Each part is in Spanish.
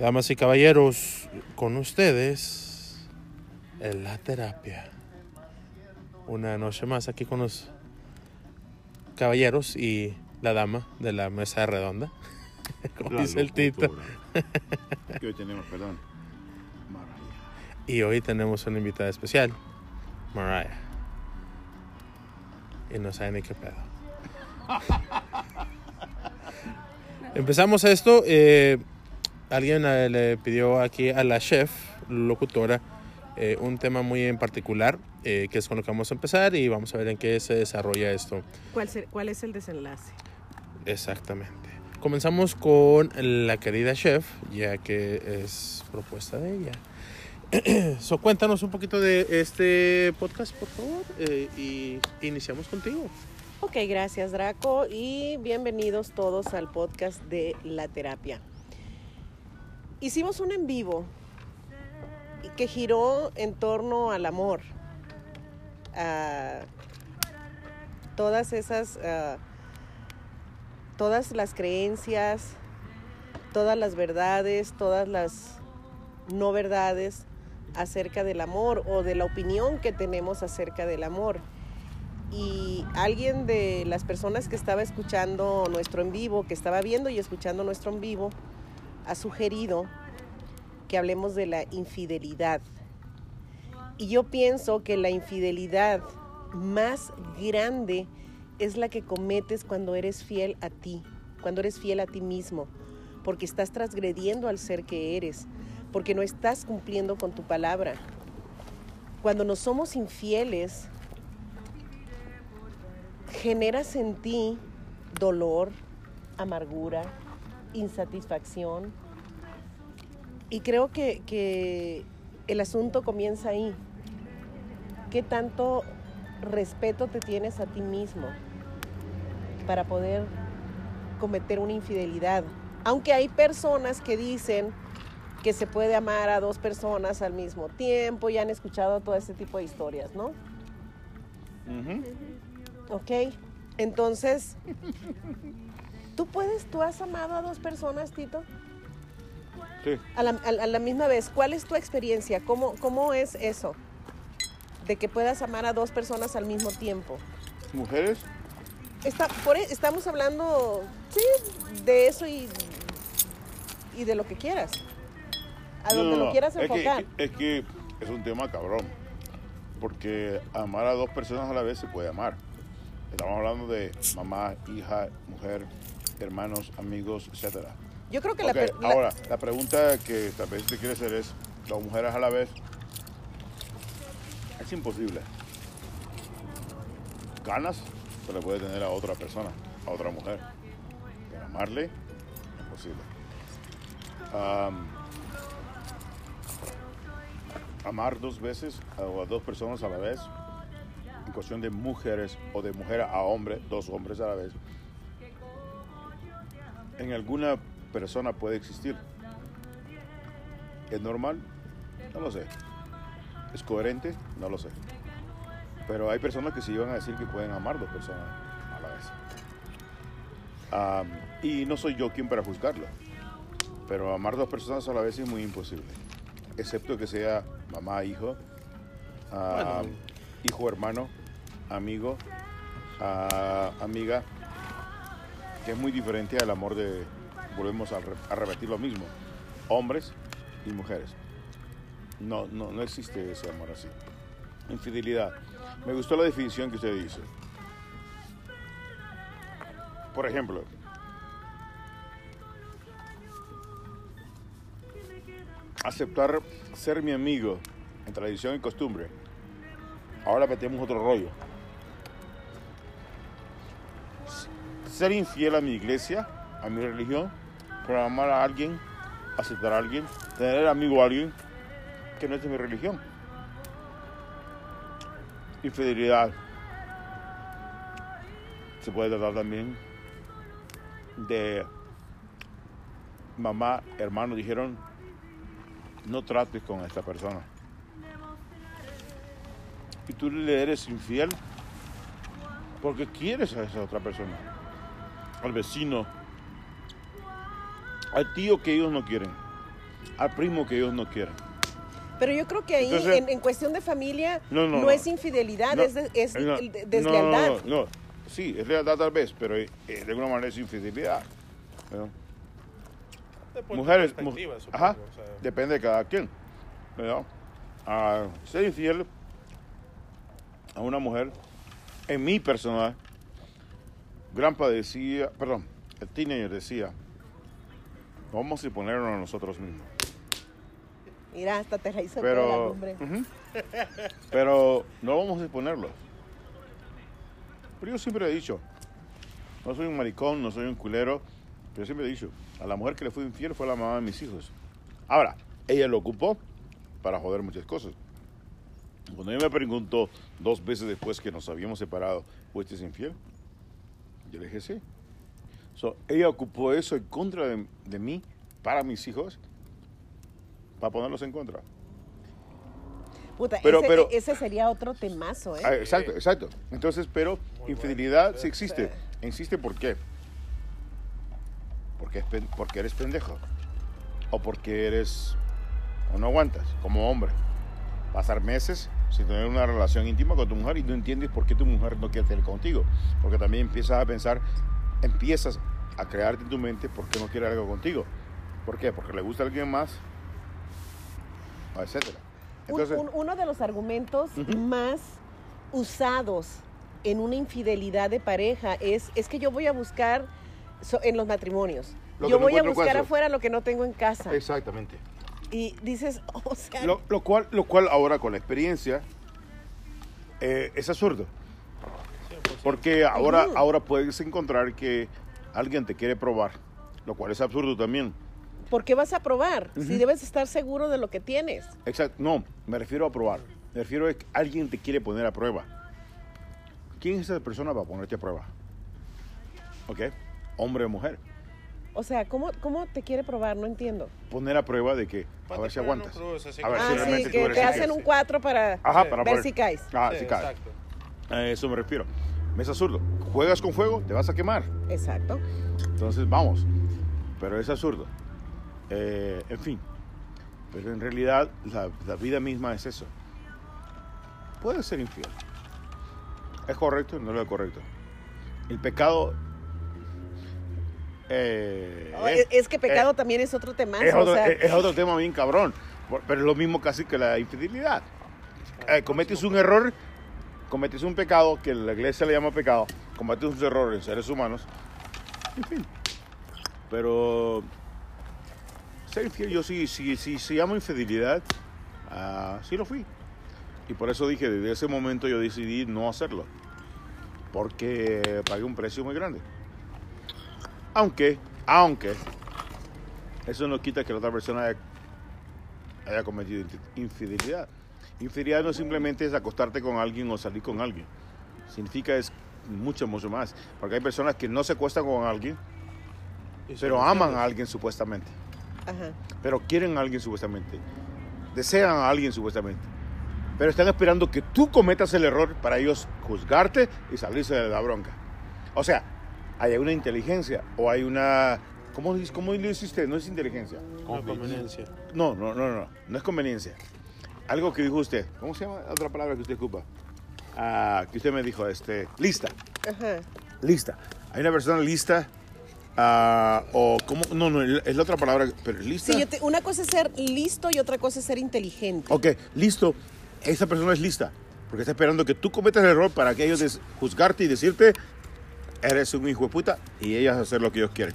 Damas y caballeros, con ustedes, en la terapia. Una noche más aquí con los caballeros y la dama de la mesa redonda. Como La dice el Tito. Que hoy tenemos, perdón. Mariah. Y hoy tenemos una invitada especial, Mariah. Y no sabe ni qué pedo. Empezamos esto. eh, alguien eh, le pidió aquí a la chef, locutora, eh, un tema muy en particular, eh, que es con lo que vamos a empezar y vamos a ver en qué se desarrolla esto. ¿Cuál, ser- cuál es el desenlace? Exactamente. Comenzamos con la querida chef, ya que es propuesta de ella. so, cuéntanos un poquito de este podcast, por favor, eh, y iniciamos contigo. Ok, gracias Draco y bienvenidos todos al podcast de La Terapia. Hicimos un en vivo que giró en torno al amor, a todas esas, todas las creencias, todas las verdades, todas las no verdades acerca del amor o de la opinión que tenemos acerca del amor. Y alguien de las personas que estaba escuchando nuestro en vivo, que estaba viendo y escuchando nuestro en vivo, ha sugerido que hablemos de la infidelidad. Y yo pienso que la infidelidad más grande es la que cometes cuando eres fiel a ti, cuando eres fiel a ti mismo, porque estás transgrediendo al ser que eres, porque no estás cumpliendo con tu palabra. Cuando nos somos infieles, generas en ti dolor, amargura, insatisfacción. Y creo que, que el asunto comienza ahí. ¿Qué tanto respeto te tienes a ti mismo para poder cometer una infidelidad? Aunque hay personas que dicen que se puede amar a dos personas al mismo tiempo y han escuchado todo ese tipo de historias, ¿no? Ok, entonces, ¿tú puedes, tú has amado a dos personas, Tito? Sí. A la, a la- a la misma vez, ¿cuál es tu experiencia? ¿Cómo, ¿Cómo es eso? De que puedas amar a dos personas al mismo tiempo. Mujeres, Está, por, e- estamos hablando, sí, de eso y, y de lo que quieras. A donde No, no, lo quieras es que- enfocar. Es que, es un tema cabrón. Porque amar a dos personas a la vez se puede amar. Estamos hablando de mamá, hija, mujer, hermanos, amigos, etc. Yo creo que la, la- ahora, la pregunta que tal vez te quiere hacer es, ¿dos mujeres a la vez? Es imposible. Ganas se le puede tener a otra persona, a otra mujer. Pero amarle, imposible. Am, amar dos veces o a dos personas a la vez, en cuestión de mujeres o de mujer a hombre, dos hombres a la vez, en alguna persona puede existir. ¿Es normal? No lo sé. ¿Es coherente? No lo sé. Pero hay personas que sí van a decir que pueden amar dos personas a la vez. Y no soy yo quien para juzgarlo. Pero amar dos personas a la vez es muy imposible. Excepto que sea mamá, hijo, Bueno. hijo, hermano, amigo, ah, amiga, que es muy diferente al amor de, volvemos a, re- a repetir lo mismo, hombres y mujeres. No, no, no existe ese amor así. Infidelidad. Me gustó la definición que usted dice. Por ejemplo, aceptar ser mi amigo en tradición y costumbre. Ahora metemos otro rollo. Ser infiel a mi iglesia, a mi religión, por amar a alguien, aceptar a alguien, tener amigo a alguien que no es de mi religión. Infidelidad. Se puede tratar también de mamá, hermano, dijeron, no trates con esta persona. Y tú le eres infiel porque quieres a esa otra persona, al vecino, al tío que ellos no quieren. al primo que ellos no quieren. Pero yo creo que ahí, Entonces- en, en cuestión de familia, No, no, no, no. es infidelidad, No, es, de- es no, el de- no, deslealdad. No, no, no. Sí, es lealtad tal vez, pero eh, de alguna manera es infidelidad. Mujeres, mu- perspectiva, supongo, ajá, o sea. depende de cada quien. ¿no? Ah, ser infiel a una mujer, en mi personal, Grampa decía, perdón, el teenager decía, vamos a ponernos a nosotros mismos. Mira, hasta te la hizo toda la Pero, lumbre. ujú. pero no vamos a exponerlos. Pero yo siempre he dicho, no soy un maricón, no soy un culero, pero siempre he dicho, a la mujer que le fui infiel fue la mamá de mis hijos. Ahora, ella lo ocupó para joder muchas cosas. Cuando ella me preguntó dos veces después que nos habíamos separado, ¿fuiste infiel? Yo le dije sí. So, ella ocupó eso en contra de, de mí, para mis hijos, para ponerlos en contra. Puta, pero- ese, pero- ese sería otro temazo, ¿eh? Ah, exacto, exacto. Entonces, pero infidelidad sí existe. Existe ¿por qué? Porque, porque eres pendejo. O porque eres... o no aguantas como hombre. Pasar meses sin tener una relación íntima con tu mujer y no entiendes por qué tu mujer no quiere tener contigo. Porque también empiezas a pensar, empiezas a crearte en tu mente por qué no quiere algo contigo. ¿Por qué? Porque le gusta a alguien más, etcétera. Entonces, un- uno de los argumentos más usados en una infidelidad de pareja es, es que yo voy a buscar so- en los matrimonios. Lo yo voy a buscar afuera lo que no tengo en casa. exactamente. Y dices, o sea, Lo, lo cual, lo cual ahora con la experiencia eh, es absurdo. 100%. Porque ahora, ahora puedes encontrar que alguien te quiere probar, lo cual es absurdo también. ¿por qué vas a probar? Si debes estar seguro de lo que tienes. Exacto. No, me refiero a probar. Me refiero a que alguien te quiere poner a prueba. ¿Quién es esa persona para ponerte a prueba? ¿Ok? Hombre o mujer. O sea, ¿cómo, ¿cómo te quiere probar? No entiendo. Poner a prueba de que, a ver si aguantas. no A ver si ah, realmente sí, tú que eres te hacen un 4 para Ajá, Sí, para ver si caes. Ah, Sí, sí caes. exacto. A eso me refiero. Es absurdo. Juegas con fuego, te vas a quemar. Exacto. Entonces vamos, pero es absurdo. Eh, en fin, pero en realidad la, la vida misma es eso. Puede ser infiel. ¿Es correcto? No es correcto. El pecado... eh, Oh, es, es que pecado también es otro tema. es, otro, o sea, es- es otro tema bien cabrón, pero es lo mismo casi que la infidelidad. Eh, cometes un error, cometes un pecado, que la iglesia le llama pecado, cometes un error en seres humanos, en fin. Pero ser infiel, yo sí, sí, sí, se llama infidelidad, ah, sí lo fui. Y por eso dije, desde ese momento yo decidí no hacerlo, porque pagué un precio muy grande. Aunque, aunque, eso no quita que la otra persona haya, haya cometido infi- infidelidad. Infidelidad no simplemente es acostarte con alguien o salir con alguien. Significa es mucho, mucho más. Porque hay personas que no se acuestan con alguien, pero aman a alguien supuestamente. ajá. Pero quieren a alguien supuestamente. Desean a alguien supuestamente. Pero están esperando que tú cometas el error para ellos juzgarte y salirse de la bronca. O sea, hay una inteligencia o hay una... ¿Cómo, cómo le dice usted? No es inteligencia. Conveniencia. No, no, no, no. No es conveniencia. Algo que dijo usted. ¿Cómo se llama la otra palabra que usted ocupa? Ah, que usted me dijo, este, lista. Ajá. Lista. Hay una persona lista. ah, o, ¿cómo? No, no, es la otra palabra, pero lista. Sí, yo te- una cosa es ser listo y otra cosa es ser inteligente. Ok, listo. Esa persona es lista. Porque está esperando que tú cometas el error para que ellos juzgarte y decirte, eres un hijo de puta, y ellas hacer lo que ellos quieren.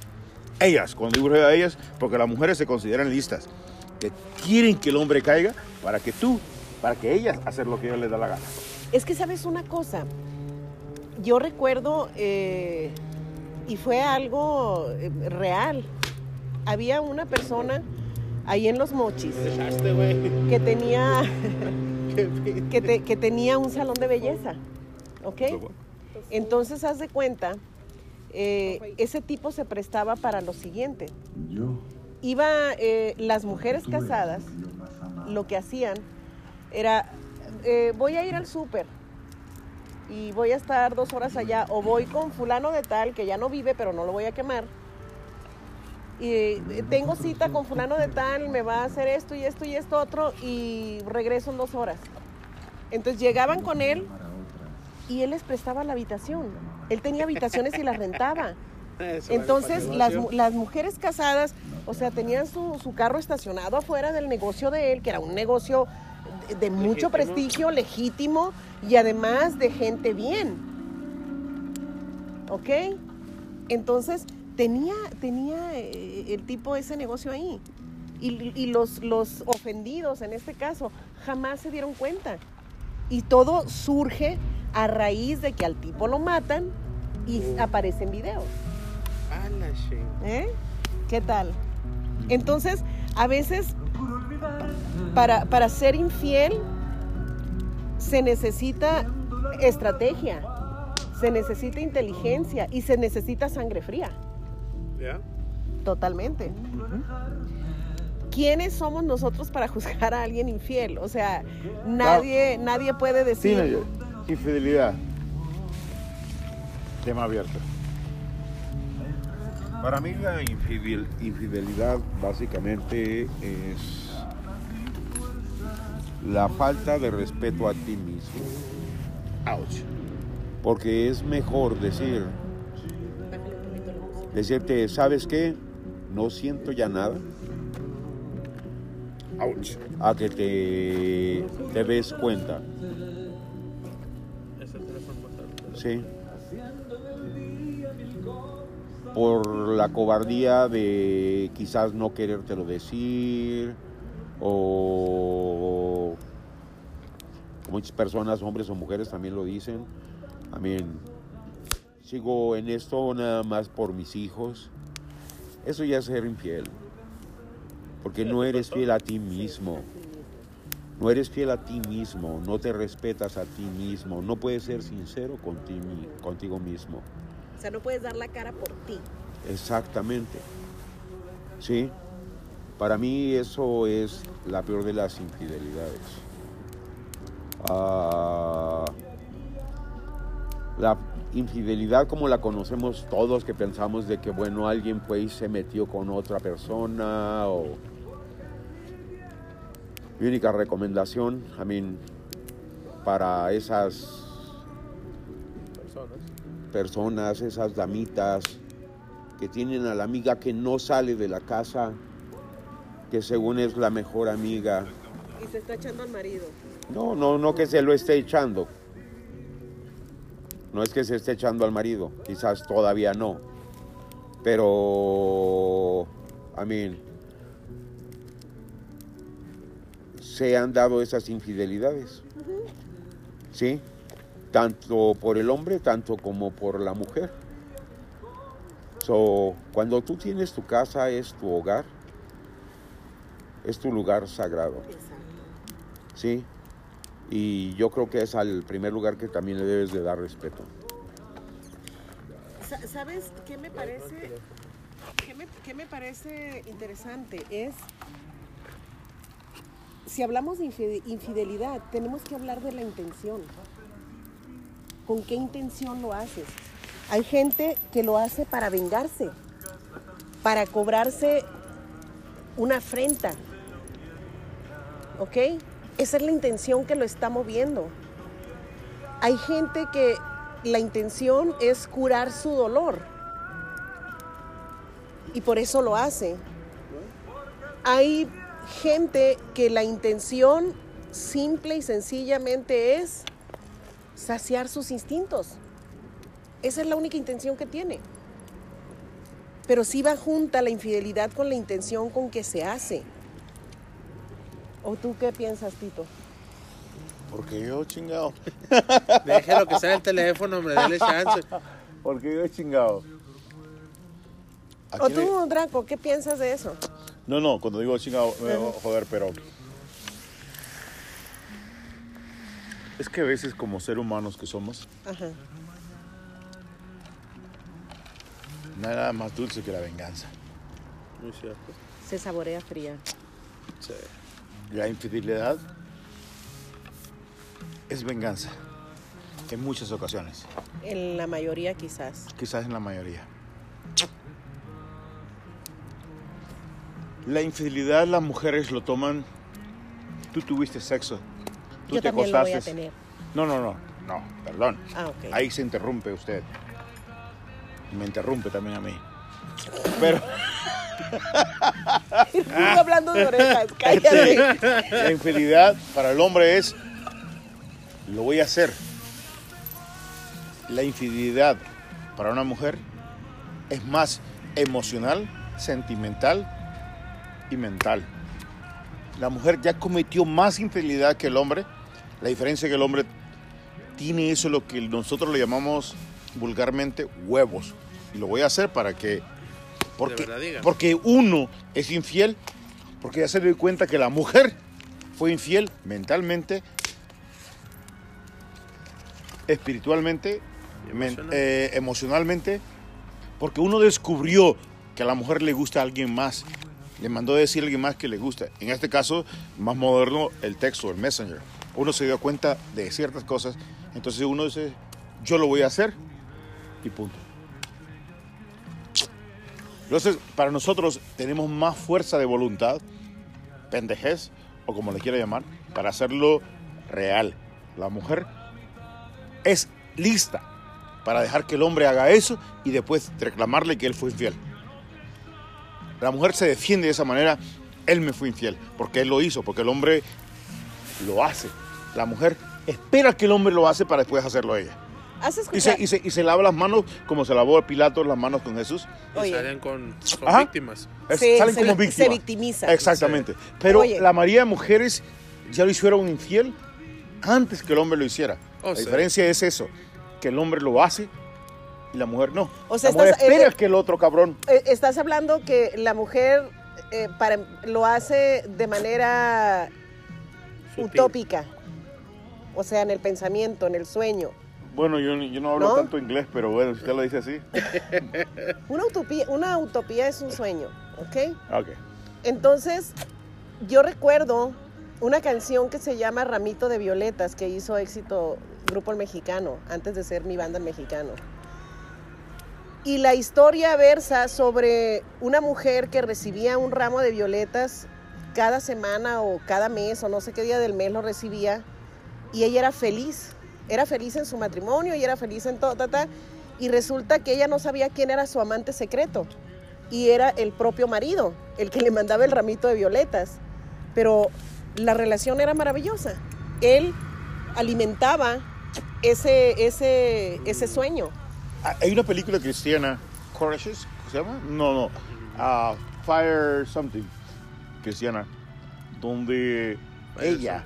Ellas, cuando digo a ellas, porque las mujeres se consideran listas, que quieren que el hombre caiga para que tú, para que ellas hacer lo que ellos les da la gana. Es que sabes una cosa, yo recuerdo, eh, y fue algo eh, real, había una persona ahí en Los Mochis Dejaste, güey. que tenía, que, te- que tenía un salón de belleza, ¿ok? Entonces, haz de cuenta, eh, ese tipo se prestaba para lo siguiente. Iba, eh, las mujeres casadas, lo que hacían era, eh, voy a ir al súper y voy a estar dos horas allá, o voy con fulano de tal, que ya no vive, pero no lo voy a quemar, y tengo cita con fulano de tal, me va a hacer esto y esto y esto otro y regreso en dos horas. Entonces llegaban con él y él les prestaba la habitación. Él tenía habitaciones y las rentaba. Eso, Entonces las, las mujeres casadas, o sea, tenían su, su carro estacionado afuera del negocio de él, que era un negocio de, de mucho Legítimo. prestigio, legítimo y además de gente bien. ¿Ok? Entonces tenía, tenía eh, el tipo ese negocio ahí. Y, y los, los ofendidos, en este caso, jamás se dieron cuenta. Y todo surge a raíz de que al tipo lo matan y Oh. aparecen videos. A la ching. ¿Eh? ¿Qué tal? Entonces, a veces, para, para ser infiel, se necesita estrategia, se necesita inteligencia y se necesita sangre fría. ¿Ya? Totalmente. ¿Quiénes somos nosotros para juzgar a alguien infiel? O sea, nadie, nadie puede decir. Sí, no, infidelidad. Tema abierto. Para mí la infidel- infidelidad básicamente es la falta de respeto a ti mismo. Ouch. Porque es mejor decir, decirte, ¿sabes qué? No siento ya nada, Ouch. a que te, te des cuenta. Sí. Por la cobardía de quizás no querértelo decir o muchas personas, hombres o mujeres también lo dicen. A mí sigo en esto nada más por mis hijos. Eso ya es ser infiel. Porque no eres fiel a ti mismo. No eres fiel a ti mismo, no te respetas a ti mismo, no puedes ser sincero contigo, contigo mismo. O sea, no puedes dar la cara por ti. Exactamente. ¿Sí? Para mí eso es la peor de las infidelidades. Ah, la infidelidad como la conocemos todos, que pensamos de que, bueno, alguien fue y se metió con otra persona o... Mi única recomendación, I mean, para esas Personas. personas, esas damitas que tienen a la amiga que no sale de la casa, que según es la mejor amiga. Y se está echando al marido. No, no, no que se lo esté echando. No es que se esté echando al marido, quizás todavía no. Pero, I mean, se han dado esas infidelidades. ¿Sí? Tanto por el hombre, tanto como por la mujer. So, cuando tú tienes tu casa, es tu hogar, es tu lugar sagrado. Exacto. ¿sí? Y yo creo que es al primer lugar que también le debes de dar respeto. Sa- ¿Sabes qué me parece? ¿Qué me, qué me parece interesante? Es, si hablamos de infide- infidelidad, tenemos que hablar de la intención. ¿Con qué intención lo haces? Hay gente que lo hace para vengarse, para cobrarse una afrenta. ¿Ok? Esa es la intención que lo está moviendo. Hay gente que la intención es curar su dolor. Y por eso lo hace. Hay gente que la intención simple y sencillamente es saciar sus instintos. Esa es la única intención que tiene. Pero sí va junta la infidelidad con la intención con que se hace. ¿O tú qué piensas, Tito? Porque yo chingado. Déjelo que sea el teléfono, hombre, dale chance. Porque yo chingado. ¿O tú, Draco, qué piensas de eso? No, no, cuando digo chingado, me voy a joder, pero. Es que a veces, como ser humanos que somos, Ajá. no hay nada más dulce que la venganza. Muy cierto. Se saborea fría. Sí. La infidelidad es venganza. En muchas ocasiones. En la mayoría quizás. Quizás en la mayoría. La infidelidad las mujeres lo toman. Tú tuviste sexo. Tú Yo te también lo voy a acostaste. tener. No, no, no, no, perdón. Ah, ok. Ahí se interrumpe usted. Me interrumpe también a mí. Pero hablando de orejas, cállate. la infidelidad para el hombre es, lo voy a hacer. La infidelidad para una mujer es más emocional, sentimental y mental. La mujer ya cometió más infidelidad que el hombre. La diferencia es que el hombre tiene eso lo que nosotros le llamamos vulgarmente huevos. Y lo voy a hacer para que porque, porque uno es infiel, porque ya se dio cuenta que la mujer fue infiel mentalmente, espiritualmente, emocional. eh, emocionalmente, porque uno descubrió que a la mujer le gusta a alguien más. Le mandó a decir a alguien más que le gusta. En este caso, más moderno, el texto, el messenger. Uno se dio cuenta de ciertas cosas, entonces uno dice, yo lo voy a hacer y punto. Entonces, para nosotros tenemos más fuerza de voluntad, pendejez, o como le quiera llamar, para hacerlo real. La mujer es lista para dejar que el hombre haga eso y después reclamarle que él fue infiel. La mujer se defiende de esa manera, él me fue infiel, porque él lo hizo, porque el hombre lo hace. La mujer espera que el hombre lo hace para después hacerlo ella. ¿Has Y se, y, se, y se lava las manos como se lavó Pilato las manos con Jesús. Y salen con Ajá. víctimas. Es- salen se como víctimas. se victimiza. Exactamente. Pero Oye. la mayoría de mujeres ya lo hicieron infiel antes que el hombre lo hiciera. Oh, la sí. diferencia es eso, que el hombre lo hace y la mujer no. O sea, la mujer estás- espera eh, que el otro cabrón... Eh, Estás hablando que la mujer eh, para, lo hace de manera Sutil. utópica. O sea, en el pensamiento, en el sueño. Bueno, yo, yo no hablo ¿No? tanto inglés, pero bueno, si usted lo dice así. Una utopía, una utopía es un sueño, ¿ok? Ok. Entonces, yo recuerdo una canción que se llama Ramito de Violetas, que hizo éxito Grupo El Mexicano, antes de ser mi banda El Mexicano. Y la historia versa sobre una mujer que recibía un ramo de violetas cada semana o cada mes o no sé qué día del mes lo recibía y ella era feliz, era feliz en su matrimonio y era feliz en todo, ta, ta, y resulta que ella no sabía quién era su amante secreto y era el propio marido el que le mandaba el ramito de violetas, pero la relación era maravillosa. Él alimentaba ese, ese, ese sueño. Ah, Hay una película cristiana, Courageous, ¿se llama? No, no. ah, Fire Something, cristiana, donde ella,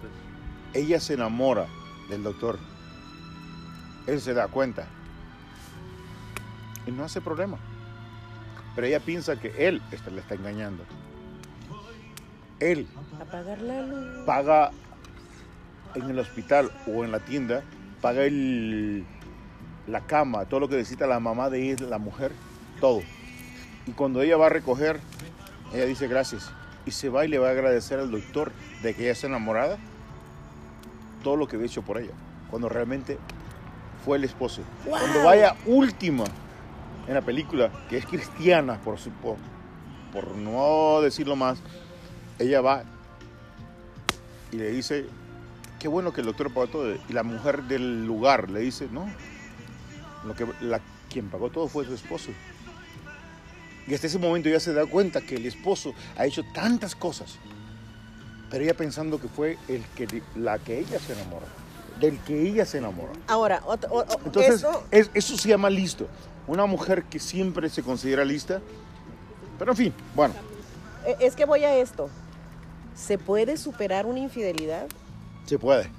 ella se enamora del doctor. Él se da cuenta. Y no hace problema. Pero ella piensa que él está- le está engañando. Él Apagar la luz. paga en el hospital o en la tienda, paga el, la cama, todo lo que necesita la mamá de ella, la mujer, todo. Y cuando ella va a recoger, ella dice gracias. Y se va y le va a agradecer al doctor de que ella está enamorada todo lo que había hecho por ella. Cuando realmente fue el esposo. Cuando vaya última en la película, que es cristiana, por, su, por, por no decirlo más, ella va y le dice, qué bueno que el doctor pagó todo. Y la mujer del lugar le dice, no, lo que, la, quien pagó todo fue su esposo. Y hasta ese momento ella se da cuenta que el esposo ha hecho tantas cosas, pero ella pensando que fue el que, la que ella se enamoró, del que ella se enamoró. Ahora, o- o- Entonces, es- eso se llama listo. Una mujer que siempre se considera lista, pero en fin, bueno, eh, es que voy a esto. ¿Se puede superar una infidelidad? se puede.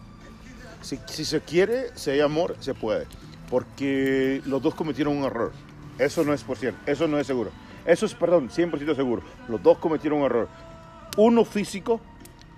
Si, si se quiere, si hay amor, se puede. Porque los dos cometieron un error. Eso no es por cierto, eso no es seguro. Eso es, perdón, 100% seguro. Los dos cometieron un error. Uno físico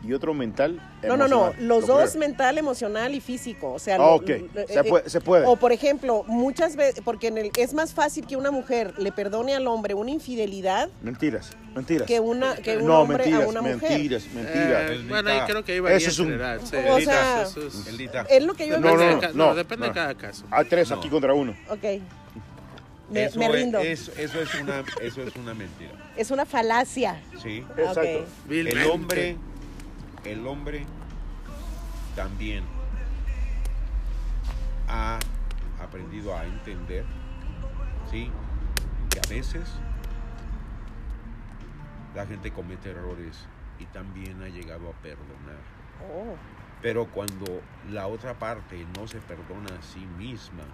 y otro mental. No, no, no. Los Lo dos creo. mental, emocional y físico. O sea, Ah, lo- ok. lo- Se eh, puede- se puede. O por ejemplo, muchas veces, porque en el, es más fácil que una mujer le perdone al hombre una infidelidad Mentiras, mentiras. que una que un no, hombre mentiras, a una mujer. mentiras, mentiras. Eh, bueno, ahí creo que Ese varía es un- sí. O sea, Eso es- Eldita. Es lo que yo No, depende no, de no, no, depende no. de cada caso. Hay tres No. aquí contra uno. Ok. Me, eso, me rindo. es- eso, es una, eso es una mentira. Es una falacia. ¿sí? Exacto. El hombre, el hombre también ha aprendido a entender, ¿sí? Que a veces la gente comete errores y también ha llegado a perdonar. Oh. Pero cuando la otra parte no se perdona a sí misma,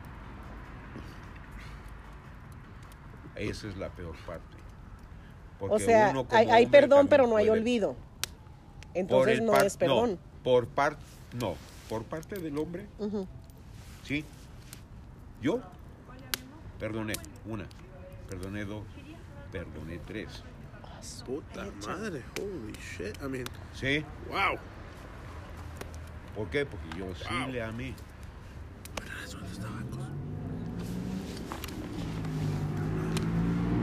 esa es la peor parte. O Porque sea, uno como hay, perdón, pero no hay puede- olvido. Entonces no par- es perdón. por parte, no, por parte del hombre, sí. Yo perdoné una, perdoné dos, perdoné tres. Puta madre, holy shit. I mean, ¿Sí? wow. ¿Por qué? Porque yo sí Wow. le amé.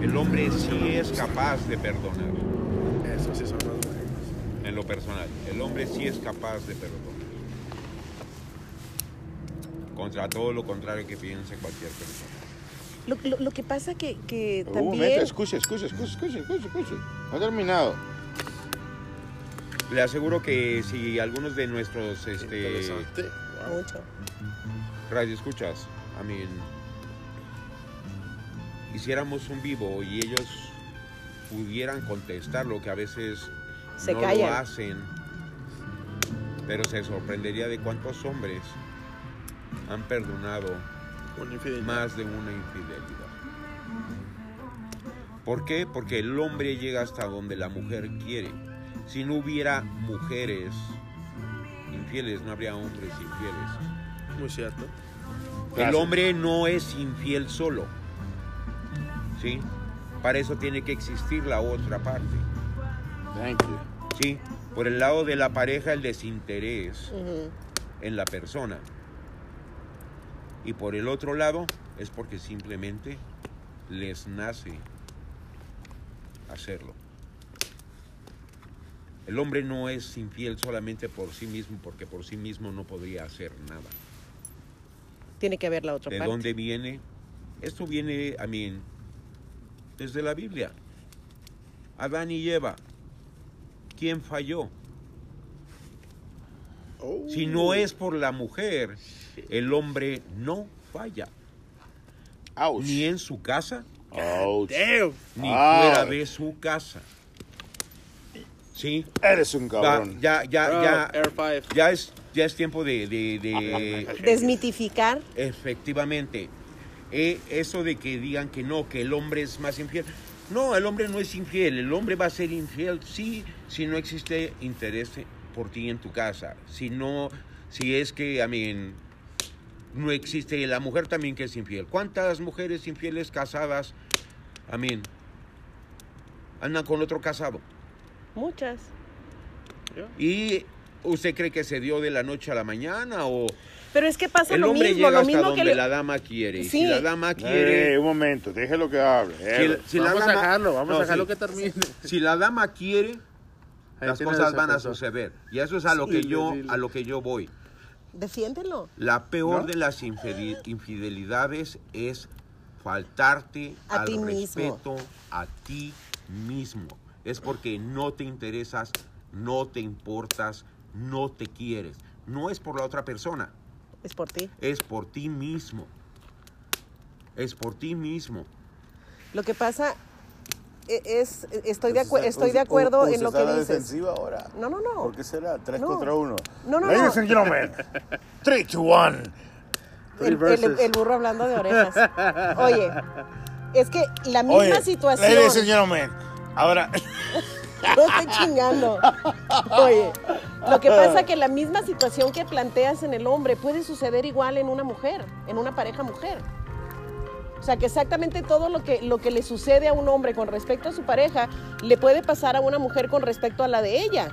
El hombre sí es capaz de perdonar, Eso sí son más buenos. En lo personal. El hombre sí es capaz de perdonar. Contra todo lo contrario que piense cualquier persona. Lo, lo- lo que pasa que, que Un también... momento, escuche, escuche, escuche, escuche, escuche, escuche. No ha terminado. Le aseguro que si algunos de nuestros este, Interesante. Wow. Mucho. radio escuchas, I mean, hiciéramos un vivo y ellos pudieran contestar lo que a veces Se no callan. lo hacen, pero se sorprendería de cuántos hombres han perdonado más de una infidelidad. ¿Por qué? Porque el hombre llega hasta donde la mujer quiere. Si no hubiera mujeres infieles, no habría hombres infieles. Muy cierto. El hombre no es infiel solo. ¿Sí? Para eso tiene que existir la otra parte. Thank you. ¿Sí? Por el lado de la pareja, el desinterés en la persona. Y por el otro lado, es porque simplemente les nace hacerlo. El hombre no es infiel solamente por sí mismo, porque por sí mismo no podría hacer nada. Tiene que haber la otra ¿De parte. dónde viene? Esto viene, a mí, desde la Biblia. Adán y Eva. ¿Quién falló? Oh. Si no es por la mujer, el hombre no falla. Ouch. Ni en su casa, Ouch. Ni Ah. fuera de su casa. ¿Sí? Eres un cabrón. ya, ya, Bro, ya, Air 5. ya es, ya es tiempo de, de- de- Desmitificar. efectivamente, eh, eso de que digan que no, que el hombre es más infiel. No, el hombre no es infiel, el hombre va a ser infiel sí, si no existe interés por ti en tu casa. Si no, si es que, a mí, no existe la mujer también que es infiel. ¿Cuántas mujeres infieles casadas, a mí, andan con otro casado? Muchas. ¿Y usted cree que se dio de la noche a la mañana o Pero es que pasa el lo hombre mismo, llega lo hasta mismo donde le- la dama quiere? Sí. Si la dama quiere... Eh, un momento, déjelo que hable. Si, déjelo. si la vamos a dama- dejarlo, vamos no, a dejarlo sí. que termine. Si la dama quiere, Ahí las cosas van a suceder. Y eso es a lo Sí, que yo dile. a lo que yo voy. Defiéndelo. La peor ¿No? de las infide- infidelidades es faltarte A al ti mismo. respeto a ti mismo. Es porque no te interesas, no te importas, no te quieres. No es por la otra persona, Es por ti. es por ti mismo. Es por ti mismo. Lo que pasa e- es, estoy de, acu- estoy de acuerdo en lo que dices. defensiva ahora. No, no, no. ¿Por qué será? 3 No. contra 1. No, no, Ladies no. and gentlemen, 3 to 1. El, el- el burro hablando de orejas. Oye, es que la misma Oye, situación. ladies and gentlemen, ahora... No estoy chingando. Oye, lo que pasa es que la misma situación que planteas en el hombre puede suceder igual en una mujer, en una pareja mujer. O sea, que exactamente todo lo que, lo que le sucede a un hombre con respecto a su pareja le puede pasar a una mujer con respecto a la de ella.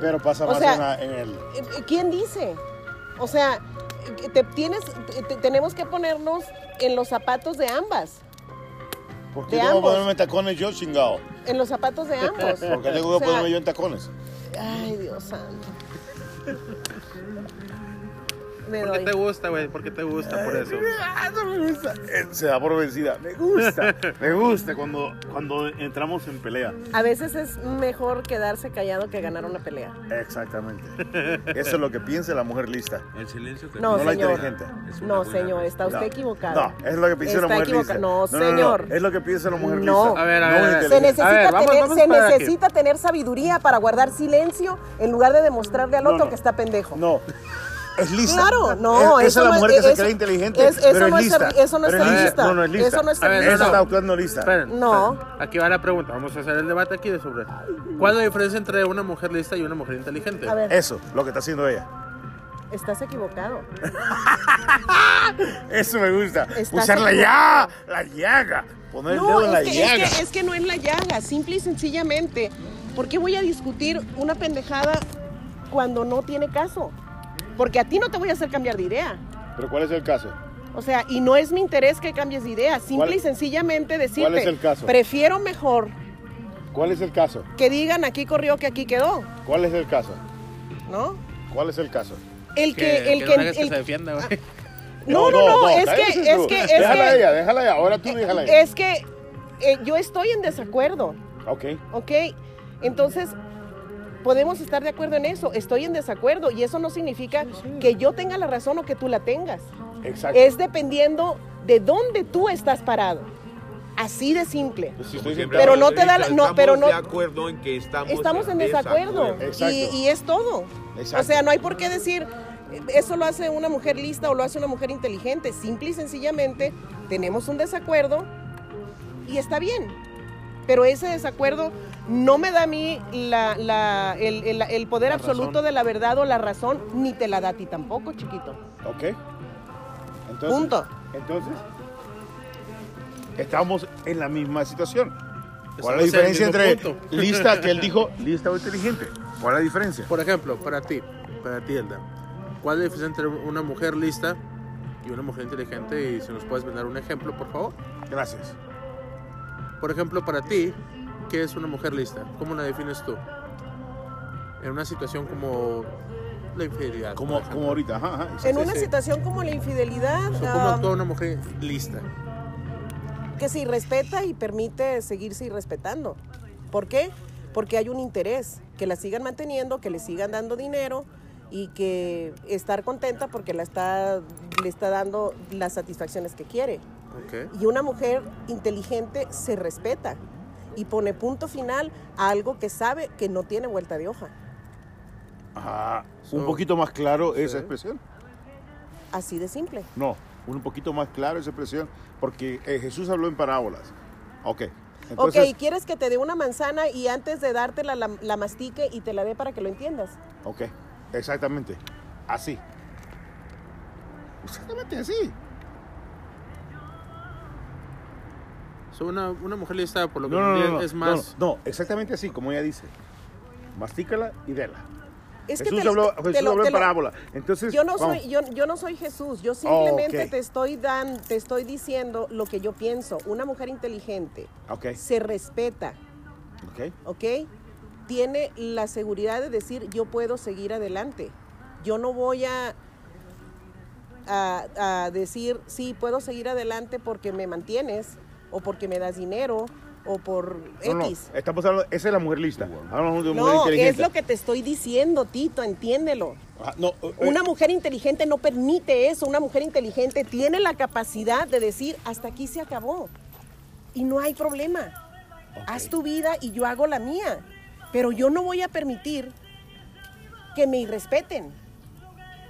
Pero pasa O más sea- en, la- en el... Eh, ¿Quién dice? O sea, te tienes, te- tenemos que ponernos en los zapatos de ambas, ¿Por de qué tengo que ponerme tacones yo, chingado? en los zapatos de ambos. ¿Por qué tengo O que sea, ponerme yo en tacones? Ay, Dios santo. Me ¿Por qué doy. te gusta, güey? ¿Por qué te gusta por eso? Ah, no me gusta. Eh, Se da por vencida. Me gusta. me gusta cuando, cuando entramos en pelea. A veces es mejor quedarse callado que ganar una pelea. Exactamente. Eso es lo que piensa la mujer lista. El silencio que No, No la inteligente. No, señor, está usted No. equivocado. No, es lo que piensa la Está mujer lista. no, señor. Es lo que piensa la mujer No. lista. A ver, a No ver, una a ver. Se necesita, A ver, vamos- tener, vamos se necesita tener sabiduría para guardar silencio en lugar de demostrarle al No, otro no. que está pendejo. No. Es lista. Claro, no, Es- esa es la no mujer es- que se cree inteligente, es- eso pero no es lista. ser- eso no es Pero ser lista. No, no es lista. Eso no es ser Esa lista. está actuando lista. Esperen, No. esperen. Aquí va la pregunta. Vamos a hacer el debate aquí de sobre. ¿Cuál es la diferencia entre una mujer lista y una mujer inteligente? A ver, Eso, lo que está haciendo ella. estás equivocado. Eso me gusta. Estás Usar la llaga. La llaga. Poner el No, dedo en la que, llaga. es, que, es que no es la llaga, simple y sencillamente. ¿Por qué voy a discutir una pendejada cuando no tiene caso? Porque a ti no te voy a hacer cambiar de idea. Pero ¿cuál es el caso? O sea, y no es mi interés que cambies de idea, simple ¿Cuál- y sencillamente decirte, cuál es el caso? prefiero mejor ¿Cuál es el caso? que digan aquí corrió que aquí quedó, ¿Cuál es el caso? ¿no? ¿Cuál es el caso? El que, el que, que, no hagas que el- se defienda, güey. no, no, no, es cállese que, es tú. que, es Déjala que, ella, déjala ella. Ahora tú déjala ella. es que eh, yo estoy en desacuerdo. Ok. ¿Ok? Entonces, podemos estar de acuerdo en eso. Estoy en desacuerdo y eso no significa que yo tenga la razón o que tú la tengas. Exacto. Es dependiendo de dónde tú estás parado. Así de simple. Pues si Pero no te da la- no, pero no- de acuerdo en que estamos, Estamos en desacuerdo. Exacto. Y, y es todo. Exacto. O sea, no hay por qué decir, eso lo hace una mujer lista o lo hace una mujer inteligente. Simple y sencillamente tenemos un desacuerdo y está bien. Pero ese desacuerdo no me da a mí la- la- el, el- el poder La absoluto razón. de la verdad o la razón, ni te la da a ti tampoco, chiquito. Ok. Entonces, Punto. Entonces, estamos en la misma situación. ¿Cuál es la diferencia entre punto. lista, que él dijo, lista o inteligente? ¿Cuál es la diferencia? Por ejemplo, para ti, para ti, Elda, ¿cuál es la diferencia entre una mujer lista y una mujer inteligente? Y si nos puedes dar un ejemplo, por favor. Gracias. Por ejemplo, para ti, ¿qué es una mujer lista? ¿Cómo la defines tú? En una situación como la infidelidad. Como, como ahorita. Ajá. En una sí. situación como la infidelidad, O sea, ¿Cómo actúa una mujer lista? que se irrespeta y permite seguirse irrespetando. ¿Por qué? Porque hay un interés, que la sigan manteniendo, que le sigan dando dinero y que estar contenta porque la está, le está dando las satisfacciones que quiere. Y una mujer inteligente se respeta y pone punto final a algo que sabe que no tiene vuelta de hoja. Ajá. Un So- poquito más claro esa expresión. Así de simple. No, un poquito más claro esa expresión, porque eh, Jesús habló en parábolas. Ok. Entonces, ok, ¿quieres que te dé una manzana y antes de dártela la, la mastique y te la dé para que lo entiendas? ok, exactamente. Así. Exactamente así. So, una, una mujer lista, por lo que No, no, no, es más... no, no, exactamente así, como ella dice. Mastícala y dela. Es Jesús te lo- habló, te Jesús lo- habló te en lo- parábola. Entonces, Yo no vamos. soy, yo, yo no soy Jesús, yo simplemente te estoy dan, te estoy diciendo lo que yo pienso. Una mujer inteligente se respeta, ok. ¿ok? Tiene la seguridad de decir yo puedo seguir adelante. Yo no voy a, a, a decir sí puedo seguir adelante porque me mantienes o porque me das dinero o por No, no, X. estamos hablando, esa es la mujer lista. Hablamos de una mujer No, inteligente. es lo que te estoy diciendo, Tito, entiéndelo. Ah, no, eh, Una mujer inteligente no permite eso. Una mujer inteligente tiene la capacidad de decir, hasta aquí se acabó. Y no hay problema. Haz tu vida y yo hago la mía. Pero yo no voy a permitir que me irrespeten.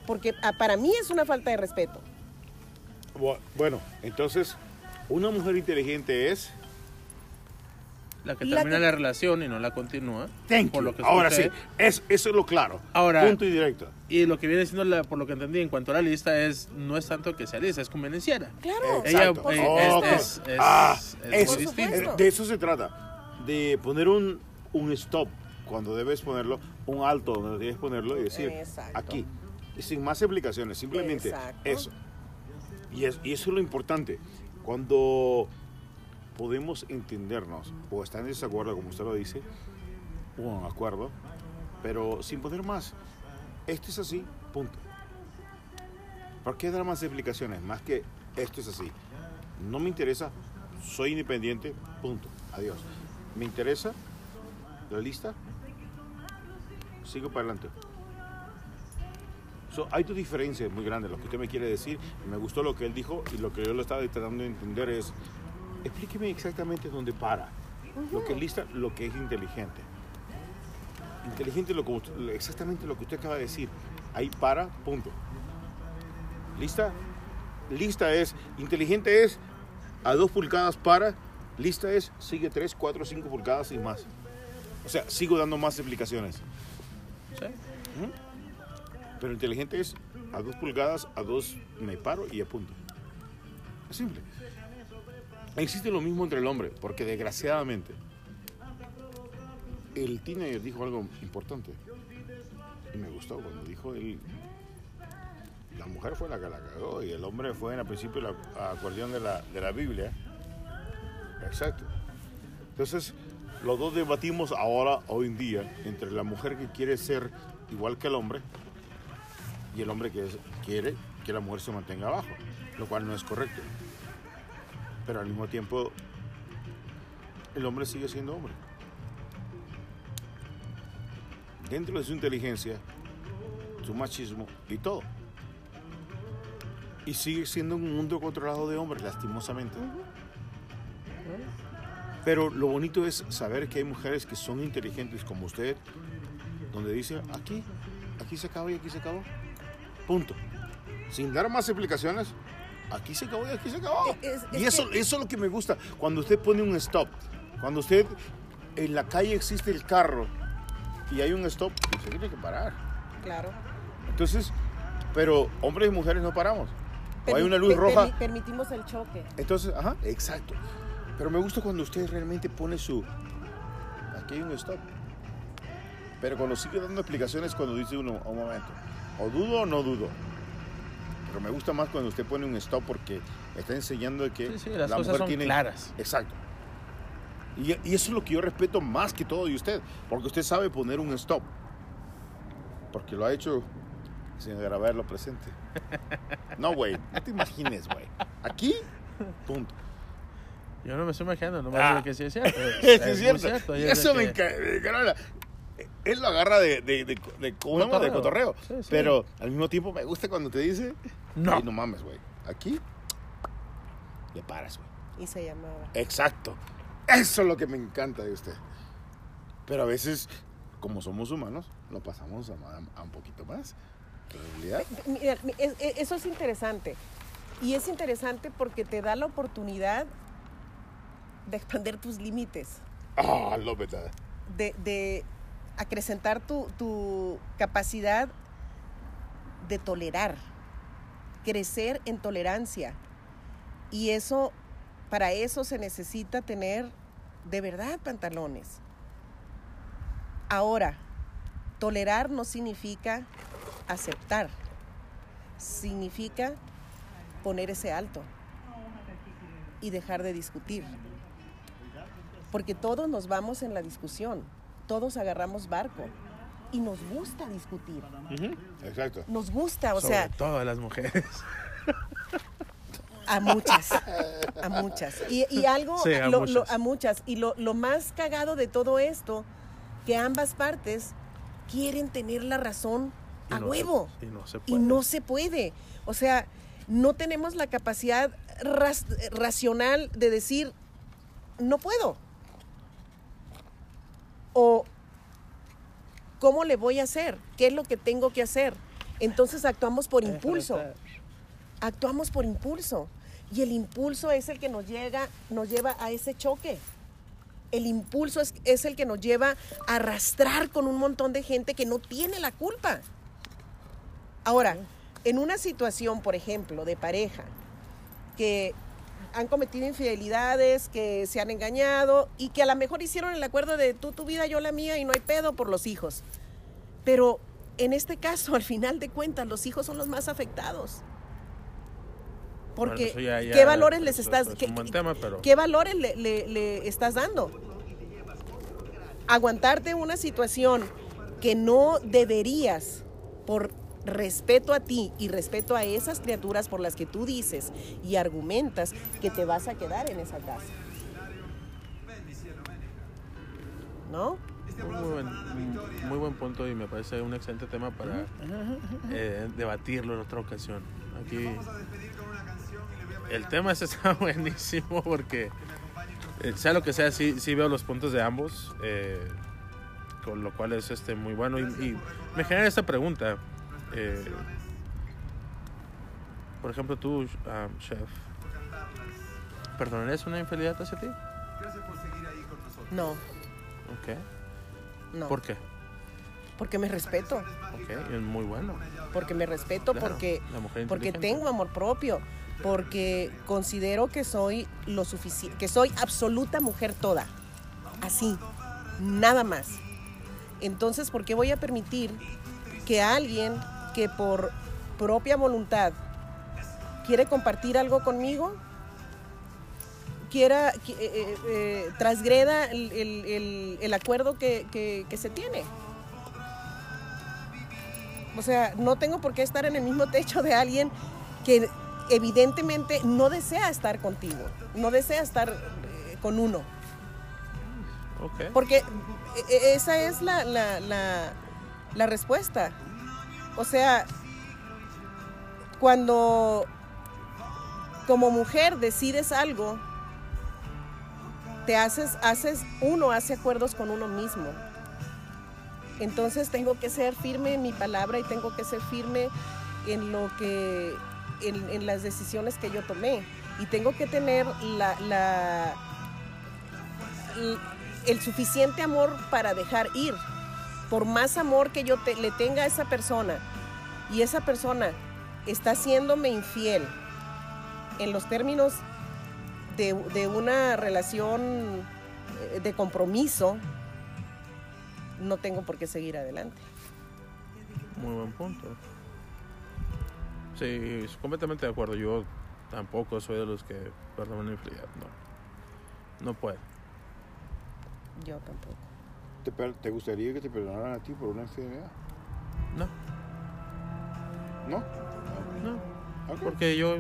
Porque ah, para mí es una falta de respeto. Bu- Bueno, entonces, una mujer inteligente es. La que La termina que- la relación y no la continúa. Thank por you. lo que Ahora sí, es, eso es lo claro. Ahora- Punto y directo. Y lo que viene siendo, la- por lo que entendí en cuanto a la lista, es no es tanto que sea lista, es convenenciera. Claro. Ella, Exacto. eh, Ok. es, es- es- Ah, es. De eso se trata. De poner un, un stop cuando debes ponerlo, un alto donde debes ponerlo y decir Exacto. aquí. Y sin más explicaciones, simplemente Exacto. eso. Y, es, y eso es lo importante. Cuando podemos entendernos o estar en desacuerdo, como usted lo dice, o en acuerdo, pero sin poner más. Esto es así, punto. ¿Por qué dar más explicaciones? Más que esto es así. No me interesa, soy independiente, punto. Adiós. Me interesa la lista, sigo para adelante. So, hay dos diferencias muy grandes, lo que usted me quiere decir. Me gustó lo que él dijo y lo que yo lo estaba tratando de entender es, explíqueme exactamente dónde para. Lo que es lista, lo que es inteligente. Inteligente lo que exactamente lo que usted acaba de decir. Ahí para, punto. Lista, lista es, inteligente es a dos pulgadas para, lista es, sigue tres, cuatro, cinco pulgadas y más. O sea, sigo dando más explicaciones. Sí. Pero inteligente es a dos pulgadas, a dos me paro y apunto. Es simple. Existe lo mismo entre el hombre, porque desgraciadamente el teenager dijo algo importante. Y me gustó cuando dijo él. La mujer fue la que la cagó y el hombre fue en el principio la acordeón de la, de la Biblia. Exacto. Entonces, los dos debatimos ahora, hoy en día, entre la mujer que quiere ser igual que el hombre y el hombre que es- quiere que la mujer se mantenga abajo, lo cual no es correcto. Pero al mismo tiempo, el hombre sigue siendo hombre. Dentro de su inteligencia, su machismo y todo. Y sigue siendo un mundo controlado de hombres, lastimosamente. Pero lo bonito es saber que hay mujeres que son inteligentes como usted, donde dice, aquí, aquí se acabó y aquí se acabó. Punto. Sin dar más explicaciones, aquí se acabó y aquí se acabó. Es- es y eso, que- eso es lo que me gusta. Cuando usted pone un stop, cuando usted en la calle existe el carro y hay un stop, se tiene que parar. Claro. Entonces, pero hombres y mujeres no paramos. O hay una luz per- roja. permi- permitimos el choque. Entonces, ajá, exacto. Pero me gusta cuando usted realmente pone su. Aquí hay un stop. Pero cuando sigue dando explicaciones, cuando dice uno, un momento, o dudo o no dudo. Pero me gusta más cuando usted pone un stop porque está enseñando que Sí, sí, las la cosas mujer son tiene. claras. Exacto. Y, y eso es lo que yo respeto más que todo de usted, porque usted sabe poner un stop. Porque lo ha hecho sin agravarlo presente. No, güey, no te imagines, güey. Aquí, punto. Yo no me estoy imaginando, nomás Ah. que sí es cierto. Sí, Es, es es cierto. Y eso me que- me. Él lo agarra de, de, de, de- ¿cómo se llama? de Cotorreo. cotorreo. Sí, sí. Pero al mismo tiempo me gusta cuando te dice, No. "Ey, no mames, güey. Aquí le paras, güey. Y se llamaba. Exacto. Eso es lo que me encanta de usted. Pero a veces, como somos humanos, lo pasamos a, a un poquito más. Pero en realidad, Mira, mi- es- es- eso es interesante. Y es interesante porque te da la oportunidad de expandir tus límites, ah, lo verdad. de, de acrecentar tu, tu capacidad de tolerar, crecer en tolerancia. Y eso, para eso se necesita tener de verdad pantalones. Ahora, tolerar no significa aceptar, significa poner ese alto y dejar de discutir. Porque todos nos vamos en la discusión, todos agarramos barco y nos gusta discutir, Exacto. nos gusta, o Sobre sea, todo a las mujeres. a muchas, a muchas. Y, y algo, Sí, a lo- lo- muchas. a muchas. Y lo, lo más cagado de todo esto, que ambas partes quieren tener la razón Y a no se- huevo. y no se Y puede. no se puede. O sea, no tenemos la capacidad ras- racional de decir, no puedo. O, ¿cómo le voy a hacer? ¿Qué es lo que tengo que hacer? Entonces actuamos por impulso. Actuamos por impulso. Y el impulso es el que nos, llega, nos lleva a ese choque. El impulso es, es el que nos lleva a arrastrar con un montón de gente que no tiene la culpa. Ahora, en una situación, por ejemplo, de pareja, que han cometido infidelidades, que se han engañado y que a lo mejor hicieron el acuerdo de tú tu vida, yo la mía y no hay pedo por los hijos. Pero en este caso, al final de cuentas, los hijos son los más afectados. Porque, Bueno, eso ya- ya- ¿qué valores les estás, es qué- tema, pero- qué valores le, le- le estás dando? Aguantarte una situación que no deberías por respeto a ti y respeto a esas criaturas por las que tú dices y argumentas que te vas a quedar en esa casa. ¿No? Muy buen, muy buen punto y me parece un excelente tema para eh, debatirlo en otra ocasión. Aquí el tema ese está buenísimo porque eh, sea lo que sea, sí, sí veo los puntos de ambos, eh, con lo cual es este muy bueno y, y me genera esta pregunta. Eh, por ejemplo, tú, um, chef, ¿perdonarías una infidelidad hacia ti? No, Ok. no. ¿Por qué? Porque me respeto. Ok, es muy bueno. Porque me respeto, Claro, porque, la mujer porque tengo amor propio. Porque considero que soy lo suficiente, que soy absoluta mujer toda. Así, nada más. Entonces, ¿por qué voy a permitir que alguien que por propia voluntad quiere compartir algo conmigo, quiera, qui- eh, eh, eh, transgreda el, el- el- el acuerdo que, que- que se tiene? O sea, no tengo por qué estar en el mismo techo de alguien que evidentemente no desea estar contigo, no desea estar eh, con uno. Porque esa es la, la- la- la respuesta. O sea, cuando como mujer decides algo, te haces, haces, uno hace acuerdos con uno mismo. Entonces tengo que ser firme en mi palabra y tengo que ser firme en lo que, en, las decisiones que yo tomé. Y tengo que tener la, la- el suficiente amor para dejar ir. Por más amor que yo te- le tenga a esa persona y esa persona está haciéndome infiel en los términos de, de una relación eh, de compromiso, no tengo por qué seguir adelante. Muy buen punto. Sí, es completamente de acuerdo. Yo tampoco soy de los que perdonan infidelidad. No. No puedo. Yo tampoco. ¿Te, te gustaría que te perdonaran a ti por una infidelidad? No, ¿No? no. Ok. Porque yo.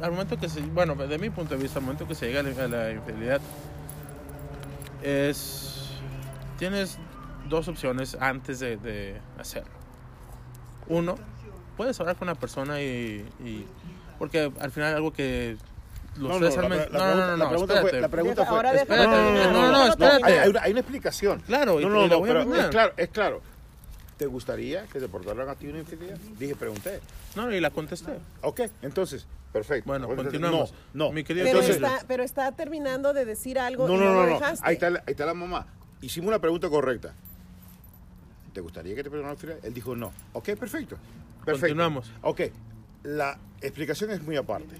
Al momento que se. Bueno, de mi punto de vista, al momento que se llega a la, a la infidelidad, es. Tienes dos opciones antes de, de hacerlo. Uno, puedes hablar con una persona y. y- porque al final algo que. Los No, no, la, la mes- pregunta, la pregunta fue, la pregunta fue- Ahora Espérate, no, no, no, espérate. hay, una, hay una explicación. Claro, y no, no, no, a pero es claro, es claro. ¿Te gustaría que te perdonaran a ti una infidelidad? Dije, pregunté. No, y la contesté. Ok, entonces, perfecto. Bueno, continuamos. No, no. Mi querido Pero, Entonces- está, pero está terminando de decir algo No, y no, no, no, lo no. dejaste. Ahí está, la- ahí está la mamá. Hicimos una pregunta correcta. ¿Te gustaría que te perdonaran la infidelidad? Él dijo no. Ok, perfecto. Perfecto. Continuamos. Ok, la explicación es muy aparte.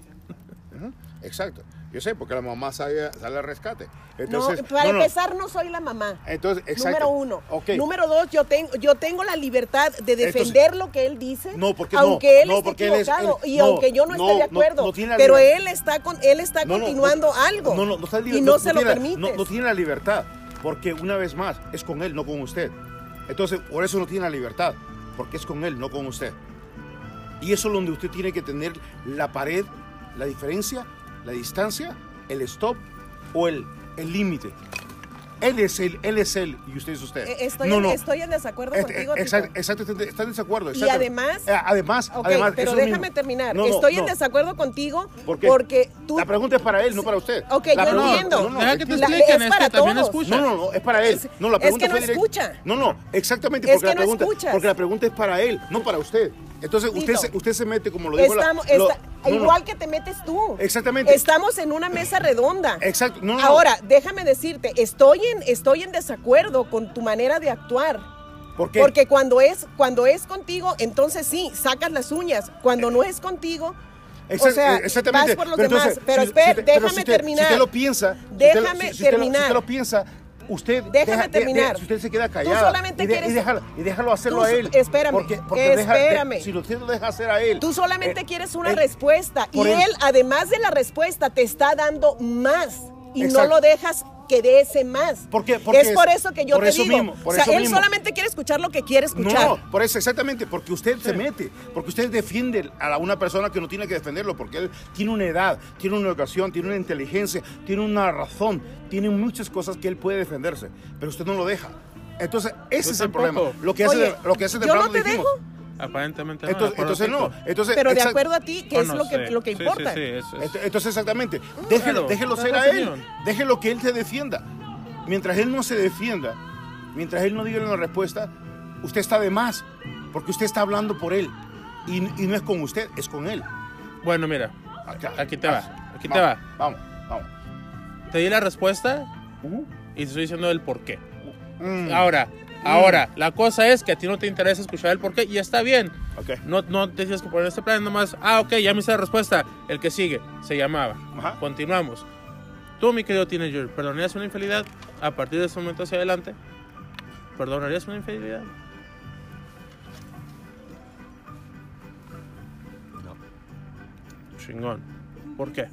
Ujú, Exacto. Yo sé, porque la mamá sale, sale al rescate. Entonces, no, para no, no. empezar, no soy la mamá. Entonces, exacto. Número uno. Número dos, yo tengo, yo tengo la libertad de defender lo que él dice. No, porque aunque él esté porque él es- equivocado él- y aunque yo no, esté de acuerdo. pero él está con, él está continuando algo. No, no, no está libre, y no- se lo tiene. No, no tiene la libertad, porque una vez más es con él, no con usted. Entonces, por eso no tiene la libertad, porque es con él, no con usted. Y eso es donde usted tiene que tener la pared, la diferencia, la distancia, el stop o el el límite. Él es él, él es él y usted es usted. Eh, Estoy, no, en, no. estoy en desacuerdo Este, contigo. exacto, exacto, está- está en desacuerdo. Y exacto. además- Eh, además, Ok, además, pero es déjame mismo. terminar. No, no, Estoy en no. desacuerdo contigo ¿Por qué? porque tú... La pregunta es para él, no para usted. Ok, La yo pregunta- entiendo. no, no, Deja que te La- expliquen, es es para también todos. escucha. No, no, no, es para él. Es- No, la es pregunta que no fue direct- escucha. No, no, exactamente Es porque que la pregunta, porque la pregunta es para él, no para usted. Entonces usted se, usted se mete como lo dijo la- Estamos, lo- no, no, igual que te metes tú. Exactamente. Estamos en una mesa redonda. Exacto. No. Ahora, déjame decirte, estoy en, estoy en desacuerdo con tu manera de actuar. ¿Por qué? Porque cuando es, cuando es contigo, entonces sí, sacas las uñas. Cuando no es contigo, Exact- o sea, exactamente. vas por los Pero demás. entonces, pero si- espera, si usted- pero déjame si usted- terminar. Si usted lo piensa, usted lo- Déjame lo- terminar. si usted lo piensa, usted Déjame deja- de- de- terminar. si usted se queda Tú callado solamente y, de- quieres- y déjalo, y déjalo hacerlo Tú a él. espérame, Porque, porque deja- de- espérame. si usted lo deja hacer a él. Tú solamente eh, quieres una él- respuesta y él, él- además de la respuesta, te está dando más y no lo dejas que de ese más. ¿Por qué? Porque es por eso que yo por te eso digo. mismo, por o sea, eso él mismo. solamente quiere escuchar lo que quiere escuchar. No, por eso exactamente, porque usted se mete, porque usted defiende a una persona que no tiene que defenderlo, porque él tiene una edad, tiene una educación, tiene una inteligencia, tiene una razón, tiene muchas cosas que él puede defenderse, pero usted no lo deja. Entonces, ese Yo es el problema. Lo que hace, Oye, lo que hace ¿yo temprano no te dijimos. dejo? Aparentemente no. Entonces, no. Entonces, Pero de acuerdo a ti, que Oh, es no lo, que, lo que Sí, sí, importa. sí, eso es- Ent- Entonces, exactamente, déjelo, Claro, déjelo ser a él, déjelo que él se defienda. Mientras él no se defienda, mientras él no diga una respuesta, usted está de más, porque usted está hablando por él. Y, y no es con usted, es con él. Bueno, mira, Acá. aquí te va, aquí te va. Vamos, vamos. Te di la respuesta y te estoy diciendo el por qué. Mm, Ahora, ahora, la cosa es que a ti no te interesa escuchar el por qué y está bien. ok. No, no te tienes que poner este plan nomás. Ah, ok, ya me hice la respuesta. El que sigue se llamaba. Ajá. Continuamos. Tú, mi querido teenager, ¿perdonarías una infidelidad a partir de ese momento hacia adelante? ¿Perdonarías una infidelidad? No. Chingón. ¿Por qué?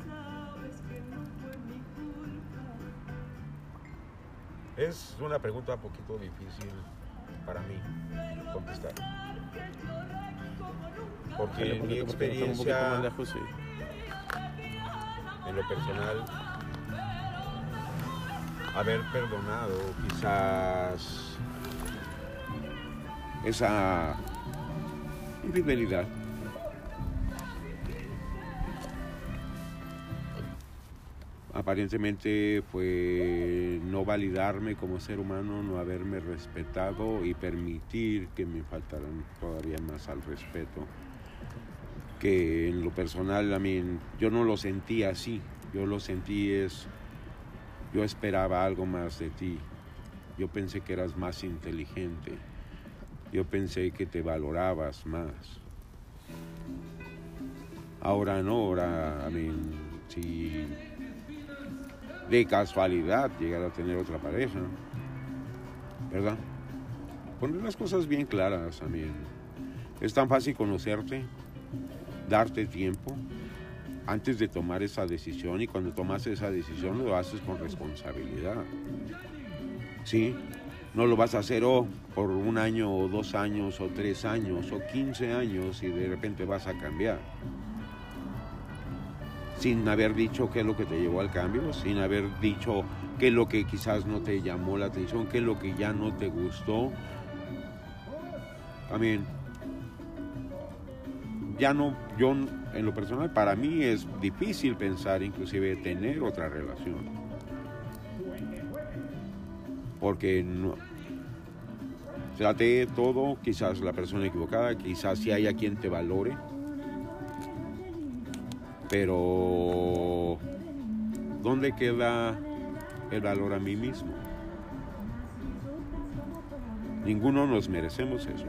Es una pregunta un poquito difícil para mí contestar. Porque Un mi experiencia en lo personal, haber perdonado quizás esa infidelidad. Aparentemente fue no validarme como ser humano, no haberme respetado y permitir que me faltaran todavía más al respeto que en lo personal, a mí, yo no lo sentí así. Yo lo sentí es, yo esperaba algo más de ti. Yo pensé que eras más inteligente. Yo pensé que te valorabas más. Ahora no, ahora, a mí, si de casualidad llegar a tener otra pareja, ¿verdad? Poner las cosas bien claras, mí. Es tan fácil conocerte, darte tiempo antes de tomar esa decisión y cuando tomas esa decisión lo haces con responsabilidad. ¿Sí? No lo vas a hacer oh, por un año o dos años o tres años o 15 años y de repente vas a cambiar. Sin haber dicho qué es lo que te llevó al cambio, sin haber dicho qué es lo que quizás no te llamó la atención, qué es lo que ya no te gustó. También ya no, yo en lo personal, para mí es difícil pensar inclusive tener otra relación. Porque no, traté todo, quizás la persona equivocada, quizás si haya quien te valore, pero ¿dónde queda el valor a mí mismo? Ninguno nos merecemos eso.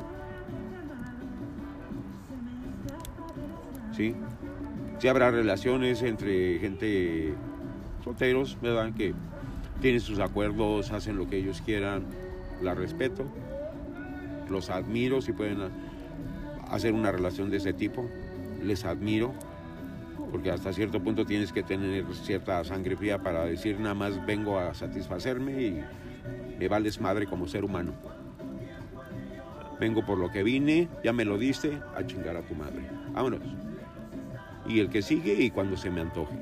¿sí? Sí habrá relaciones entre gente solteros, ¿verdad? Que tienen sus acuerdos, hacen lo que ellos quieran, la respeto, los admiro si pueden hacer una relación de ese tipo, les admiro, porque hasta cierto punto tienes que tener cierta sangre fría para decir nada más vengo a satisfacerme y me vales madre como ser humano. Vengo por lo que vine, ya me lo diste, a chingar a tu madre. Vámonos y el que sigue y cuando se me antoje.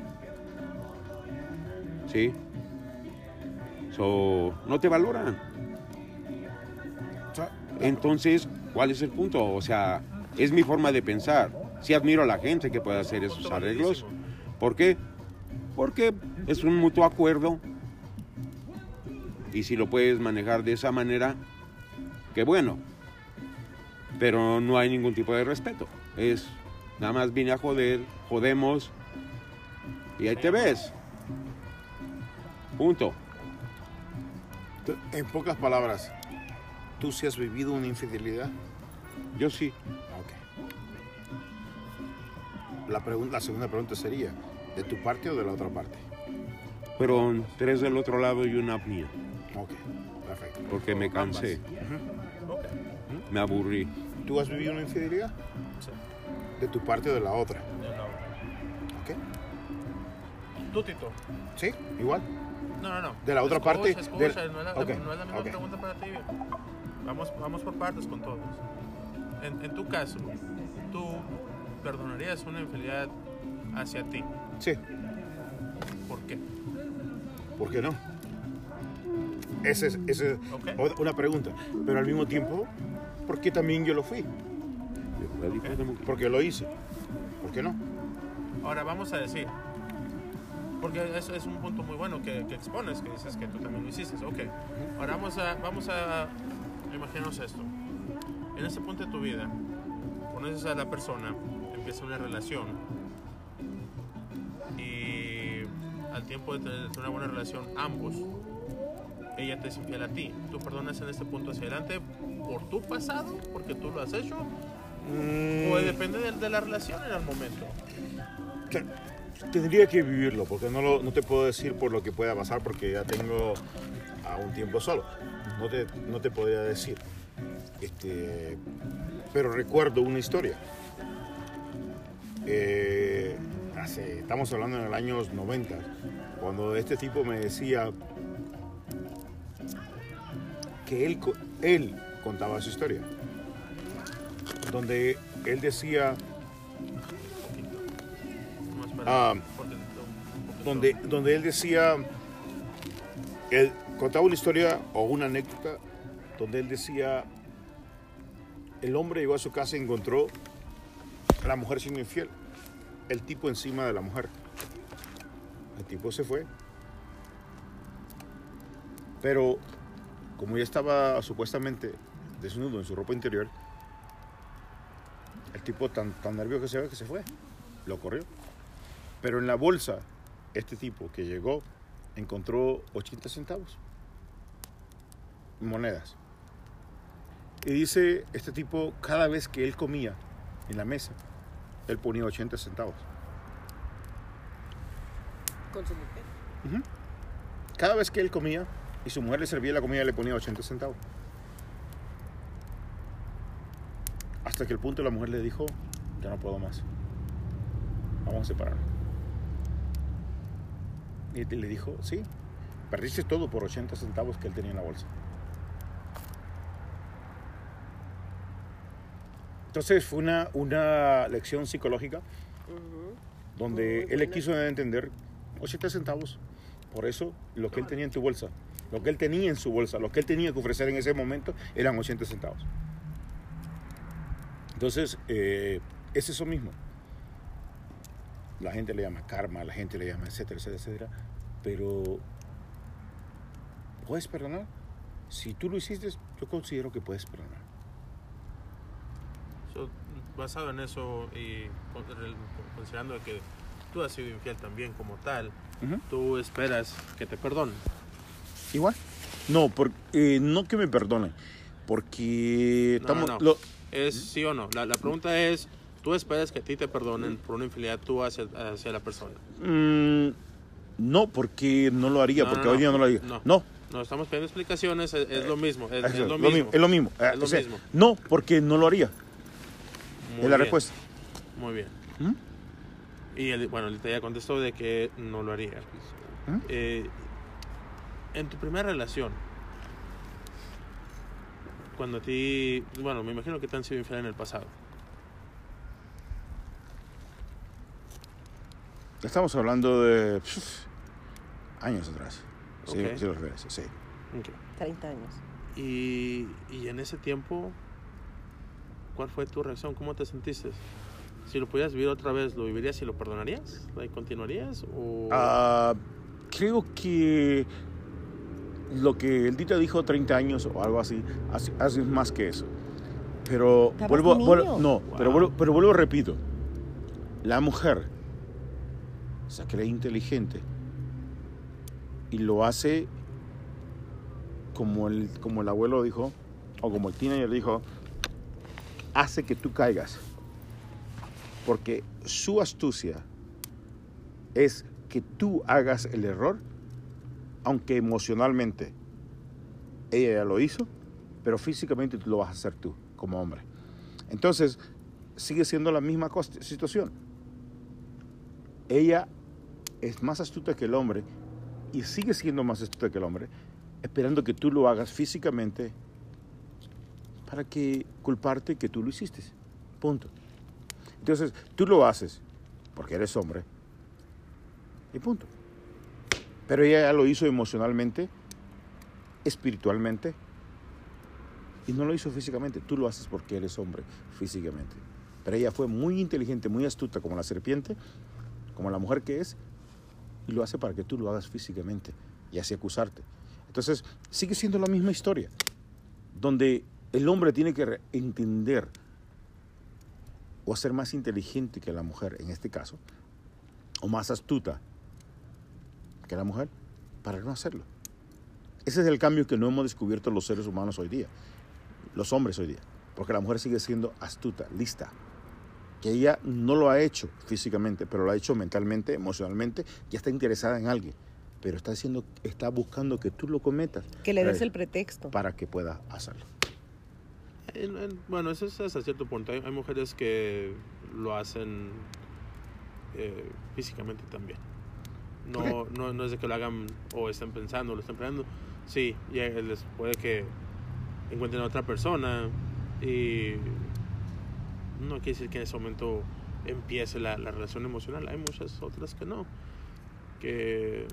¿Sí? So, no te valoran. Entonces, ¿cuál es el punto? O sea, es mi forma de pensar. Sí admiro a la gente que puede hacer esos arreglos. ¿Por qué? Porque es un mutuo acuerdo. Y si lo puedes manejar de esa manera, qué bueno. Pero no hay ningún tipo de respeto. Es nada más vine a joder, jodemos y ahí te ves. Punto. en pocas palabras, ¿tú sí has vivido una infidelidad? Yo sí. La, pregun- la segunda pregunta sería, ¿de tu parte o de la otra parte? Fueron tres del otro lado y una mía. Ok, perfecto. Porque me cansé. Me aburrí. ¿Tú has vivido una infidelidad? Sí. ¿De tu parte o de la otra? de la- Ok. Tú, Tito. ¿Sí? ¿Igual? No, no, no. De la otra Escucha, parte, Escucha, del- no, es la, ok, no es la misma pregunta para ti. Vamos, vamos por partes con todos. En, en tu caso, ¿tú perdonarías una infidelidad hacia ti? Sí, ¿Por qué? ¿por qué no? Esa es, esa es Ok. o- una pregunta. Pero al mismo tiempo, ¿por qué también yo lo fui? Porque lo hice. ¿Por qué no? Ahora vamos a decir, porque eso es un punto muy bueno que, que expones, que dices que tú también lo hiciste. Ok, ahora vamos a, vamos a imaginarnos esto. En este punto de tu vida, conoces a la persona, empieza una relación y al tiempo de tener una buena relación ambos, ella te es infiel a ti. ¿Tú perdonas en este punto hacia adelante por tu pasado, porque tú lo has hecho? Mm, ¿O depende de, de la relación en el momento? te- tendría que vivirlo, porque no, lo- no te puedo decir por lo que pueda pasar, porque ya tengo a un tiempo solo. No te, no te podría decir. Este, pero recuerdo una historia. Eh, hace, estamos hablando en el año 90, cuando este tipo me decía que él, él contaba su historia, donde él decía Ah, porque- donde, donde él decía, él contaba una historia o una anécdota donde él decía, el hombre llegó a su casa y encontró la mujer siendo infiel, el tipo encima de la mujer. El tipo se fue. Pero como ya estaba supuestamente desnudo en su ropa interior, el tipo tan, tan nervioso que se ve que se fue, lo corrió. Pero en la bolsa, este tipo que llegó encontró 80 centavos, monedas. Y dice, este tipo, cada vez que él comía en la mesa, él ponía 80 centavos. Con su mujer. Cada vez que él comía y su mujer le servía la comida, le ponía 80 centavos. Hasta que el punto la mujer le dijo, ya no puedo más. Vamos a separarnos. Y le dijo, sí, perdiste todo por 80 centavos que él tenía en la bolsa. Entonces fue una, una lección psicológica donde él le quiso entender 80 centavos. Por eso lo que él tenía en tu bolsa, lo que él tenía en su bolsa, lo que él tenía que ofrecer en ese momento eran 80 centavos. Entonces, eh, es eso mismo. La gente le llama karma, la gente le llama etcétera, etcétera, etcétera. Pero, ¿puedes perdonar? Si tú lo hiciste, yo considero que puedes perdonar. Basado en eso y considerando que tú has sido infiel también como tal, tú esperas que te perdonen. Igual. No, por- eh, no que me perdonen, porque No, no, estamos... no. lo- ¿Es sí o no? La, la pregunta es, ¿tú esperas que a ti te perdonen por una infidelidad tú hacia, hacia la persona? Mm, no, porque no lo haría, No, porque no, hoy día no lo haría. no. No, No, estamos pidiendo explicaciones, es, es lo mismo, es, es lo es mismo. Es lo mismo. eh, Es lo o sea, mismo. No, porque no lo haría. Muy es la bien, respuesta. Muy bien. ¿Mm? Y él, bueno, él te ya contestó de que no lo haría. ¿Mm? Eh, en tu primera relación, cuando a ti, bueno, me imagino que te han sido infiel en el pasado. Estamos hablando de pf, años atrás. Sí, Ok. sí lo refieres, sí. Ok. 30 años. Y, y en ese tiempo, ¿cuál fue tu reacción? ¿Cómo te sentiste? Si lo pudieras vivir otra vez, ¿lo vivirías y lo perdonarías? ¿Like, ¿Continuarías? O... Ah, creo que lo que el Dita dijo 30 años o algo así, hace, hace más que eso. Pero vuelvo, vuelvo- no, pero Wow. vuelvo, pero vuelvo repito. La mujer se cree inteligente y lo hace como el, como el abuelo dijo, o como el teenager dijo, hace que tú caigas. Porque su astucia es que tú hagas el error, aunque emocionalmente ella ya lo hizo, pero físicamente tú lo vas a hacer tú, como hombre. Entonces, sigue siendo la misma situación. Ella es más astuta que el hombre y sigue siendo más astuta que el hombre, esperando que tú lo hagas físicamente para que culparte que tú lo hiciste. Punto. Entonces, tú lo haces porque eres hombre y punto. Pero ella ya lo hizo emocionalmente, espiritualmente y no lo hizo físicamente. Tú lo haces porque eres hombre físicamente. Pero ella fue muy inteligente, muy astuta como la serpiente, como la mujer que es, y lo hace para que tú lo hagas físicamente y así acusarte. Entonces, sigue siendo la misma historia, donde el hombre tiene que entender o ser más inteligente que la mujer, en este caso, o más astuta que la mujer, para no hacerlo. Ese es el cambio que no hemos descubierto los seres humanos hoy día, los hombres hoy día, porque la mujer sigue siendo astuta, lista, que ella no lo ha hecho físicamente, pero lo ha hecho mentalmente, emocionalmente, ya está interesada en alguien, pero está haciendo, está buscando que tú lo cometas Que le des para- el pretexto. para que pueda hacerlo. En- en- bueno, eso es hasta cierto punto. Hay, hay mujeres que lo hacen eh, físicamente también. No, no, no es de que lo hagan o estén pensando o lo estén planeando. Sí, ya les puede que encuentren a otra persona y no quiere decir que en ese momento empiece la, la relación emocional. Hay muchas otras que no, que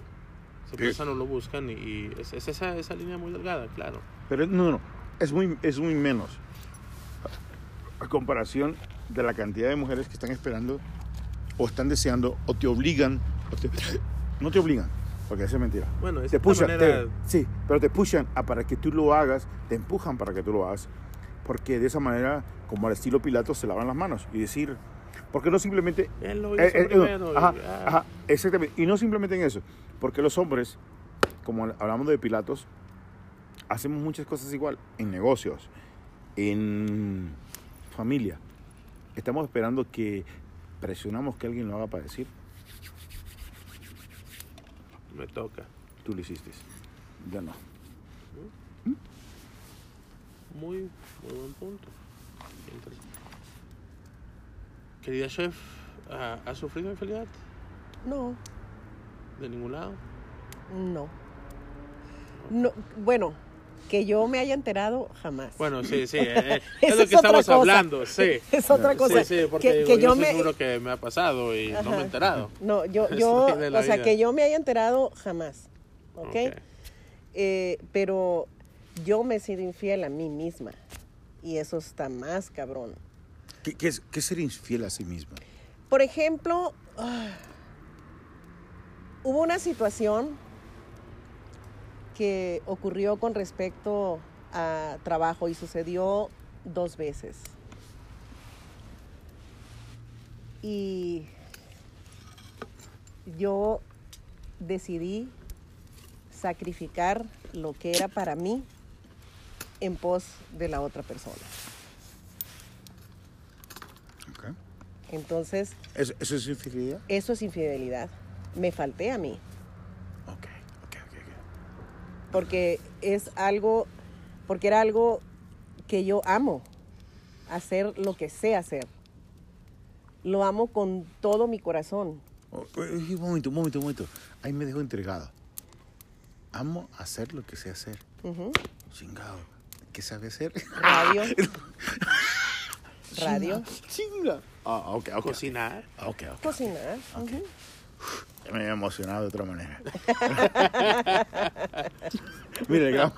se piensan o lo buscan y, y es, es esa, esa línea muy delgada, claro. Pero no, no, es muy, es muy menos. A comparación de la cantidad de mujeres que están esperando o están deseando o te obligan, o te- no te obligan, porque eso es mentira. Bueno, es Te pushan, manera... te- sí, pero te pushan a para que tú lo hagas, te empujan para que tú lo hagas, porque de esa manera, como al estilo Pilato, se lavan las manos y decir, porque no simplemente Él lo hizo eh, eh, primero. y- ajá, ah. ajá, exactamente. Y no simplemente en eso, porque los hombres, como hablamos de Pilatos, hacemos muchas cosas igual, en negocios, en familia. Estamos esperando que presionamos que alguien lo haga para decir, Me toca. tú lo hiciste. Ya no. Muy, muy buen punto. Querida chef, ¿ha, ha sufrido infidelidad No, de ningún lado? no. No, bueno, que yo me haya enterado jamás. Bueno, sí, sí. eh, eh, es lo que estamos hablando, sí. es otra cosa. Sí, sí, porque que, digo, que yo, yo estoy me seguro que me ha pasado y no me he enterado. no, yo, yo, o sea, vida. que yo me haya enterado jamás, ¿ok? Ok. Eh, pero yo me he sido infiel a mí misma y eso está más cabrón. ¿Qué, qué es, qué ser infiel a sí mismo? Por ejemplo, ah, hubo una situación que ocurrió con respecto a trabajo y sucedió dos veces. Y yo decidí sacrificar lo que era para mí en pos de la otra persona. Entonces, ¿Eso, eso es infidelidad? eso es infidelidad. Me falté a mí. Porque es algo, porque era algo que yo amo, hacer lo que sé hacer. Lo amo con todo mi corazón. Un momento, un momento, un momento. Ahí me dejó entregado. Amo hacer lo que sé hacer. Chingado. ¿Qué sabe hacer? Radio. Radio. Chinga. Ah, ok, ok. Cocinar. Ah, Ok, ok. Cocinar. ujú. Ya me había emocionado de otra manera. mira, el gran-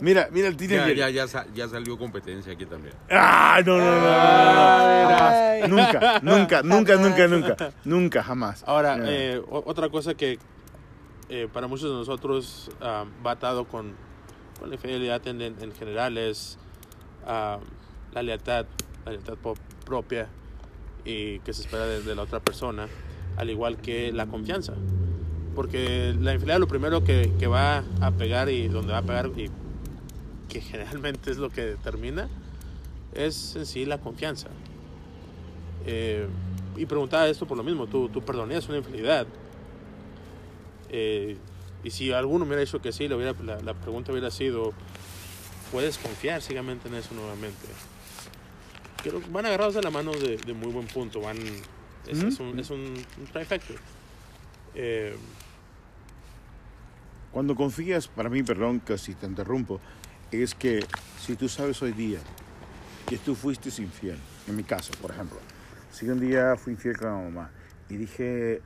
mira, mira el Ya, teenager. ya, ya, sa- ya salió competencia aquí también. Ah, no, no, no, no. Nunca, nunca, nunca, nunca, nunca, nunca, jamás. Ahora, No. eh, otra cosa que eh, para muchos de nosotros ah, va atado con, con la infidelidad en, en- en general es ah, la lealtad, la lealtad propia y que se espera de, de la otra persona, al igual que la confianza. Porque la infidelidad lo primero que, que va a pegar y donde va a pegar y que generalmente es lo que determina es en sí la confianza. Eh, y preguntaba esto por lo mismo, tú, tú perdonarías una infidelidad. Eh, y si alguno hubiera dicho que sí, hubiera- la, la pregunta hubiera sido, ¿puedes confiar ciegamente en eso nuevamente? Creo van agarrados de la mano de muy buen punto, van, es, Ujú. es un, es un, un trifecta. Eh, Cuando confías, para mí, perdón que si te interrumpo, es que si tú sabes hoy día que tú fuiste infiel, en mi caso, por ejemplo, si un día fui infiel con la mamá y dije,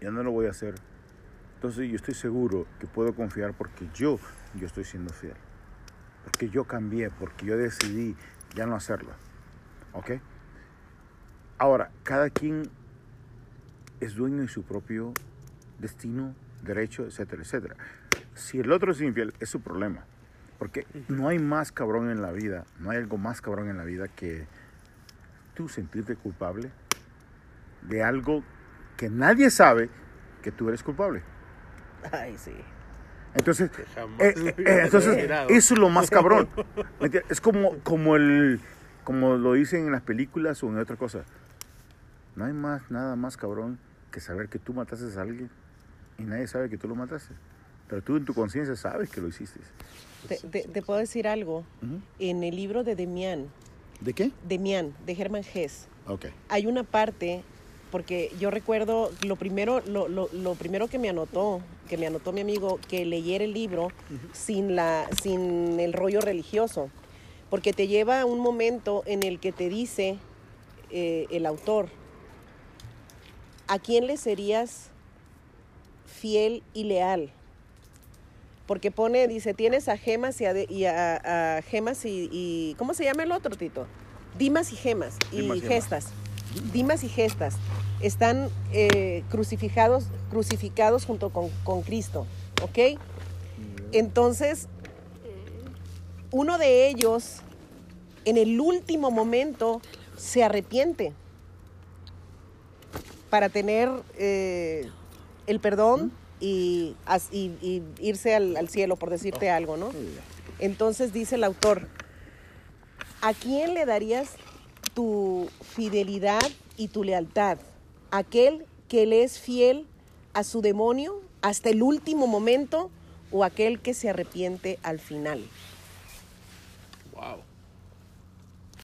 ya no lo voy a hacer, entonces yo estoy seguro que puedo confiar porque yo, yo estoy siendo fiel. Porque yo cambié, porque yo decidí ya no hacerlo. ¿Ok? Ahora, cada quien es dueño de su propio destino, derecho, etcétera, etcétera. Si el otro es infiel, es su problema. Porque no hay más cabrón en la vida, no hay algo más cabrón en la vida que tú sentirte culpable de algo que nadie sabe que tú eres culpable. Ay, sí. Entonces, eh, eh, entonces eso es lo más cabrón. Es como, como, el, como lo dicen en las películas o en otra cosa. No hay más, nada más cabrón que saber que tú mataste a alguien y nadie sabe que tú lo mataste. Pero tú en tu conciencia sabes que lo hiciste. Te, te- te puedo decir algo. En el libro de Demián, ¿De qué? Demián, de Hermann Hesse, Ok. hay una parte, porque yo recuerdo lo primero, lo, lo- lo primero que me anotó, que me anotó mi amigo, que leyera el libro sin, la, sin el rollo religioso, porque te lleva a un momento en el que te dice eh, el autor, ¿a quién le serías fiel y leal? Porque pone, dice, tienes a Gemas y a, de- y a- a Gemas y, y- ¿Cómo se llama el otro, Tito? Dimas y Gemas y Dimas y Gemas. Gestas. Dimas y Gestas están eh, crucificados, crucificados junto con, con Cristo, ¿ok? Entonces, uno de ellos, en el último momento, se arrepiente para tener eh, el perdón y, as- y- y irse al, al cielo, por decirte algo, ¿no? Entonces dice el autor, ¿a quién le darías tu fidelidad y tu lealtad? ¿Aquel que le es fiel a su demonio hasta el último momento o aquel que se arrepiente al final?